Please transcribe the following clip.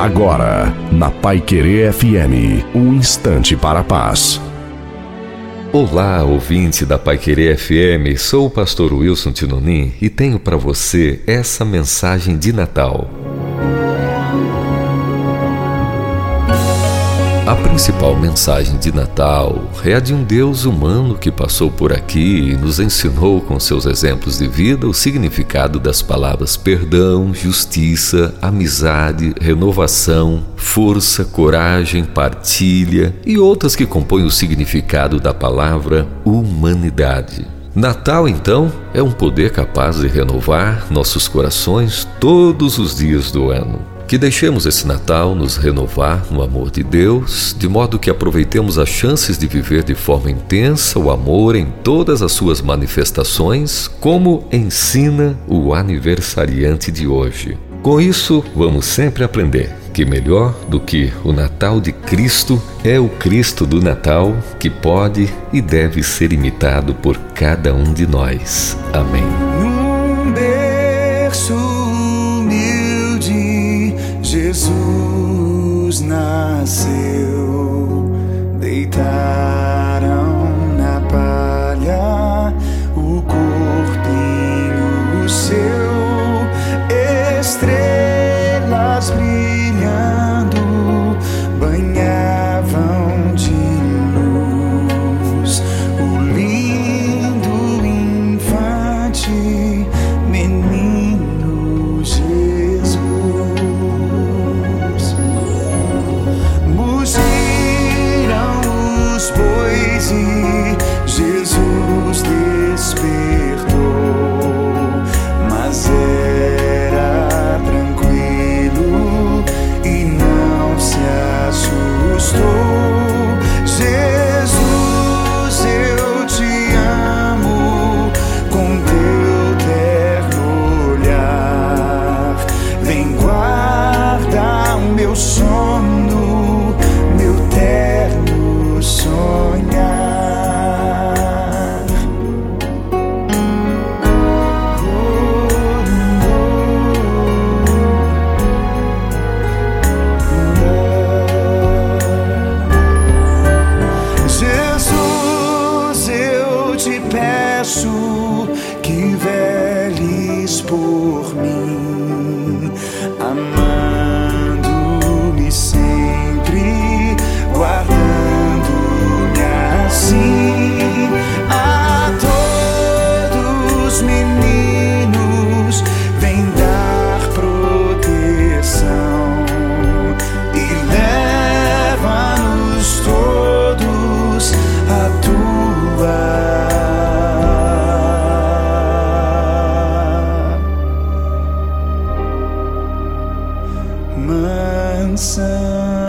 Agora, na Pai Querer FM, um instante para a paz. Olá, ouvinte da Pai Querer FM, sou o pastor Wilson Tinonim e tenho para você essa mensagem de Natal. A principal mensagem de Natal é a de um Deus humano que passou por aqui e nos ensinou com seus exemplos de vida o significado das palavras perdão, justiça, amizade, renovação, força, coragem, partilha e outras que compõem o significado da palavra humanidade. Natal, então, é um poder capaz de renovar nossos corações todos os dias do ano. Que deixemos esse Natal nos renovar no amor de Deus, de modo que aproveitemos as chances de viver de forma intensa o amor em todas as suas manifestações, como ensina o aniversariante de hoje. Com isso, vamos sempre aprender que melhor do que o Natal de Cristo é o Cristo do Natal, que pode e deve ser imitado por cada um de nós. Amém. Jesus nasceu, te peço que veles por mim. And Manson.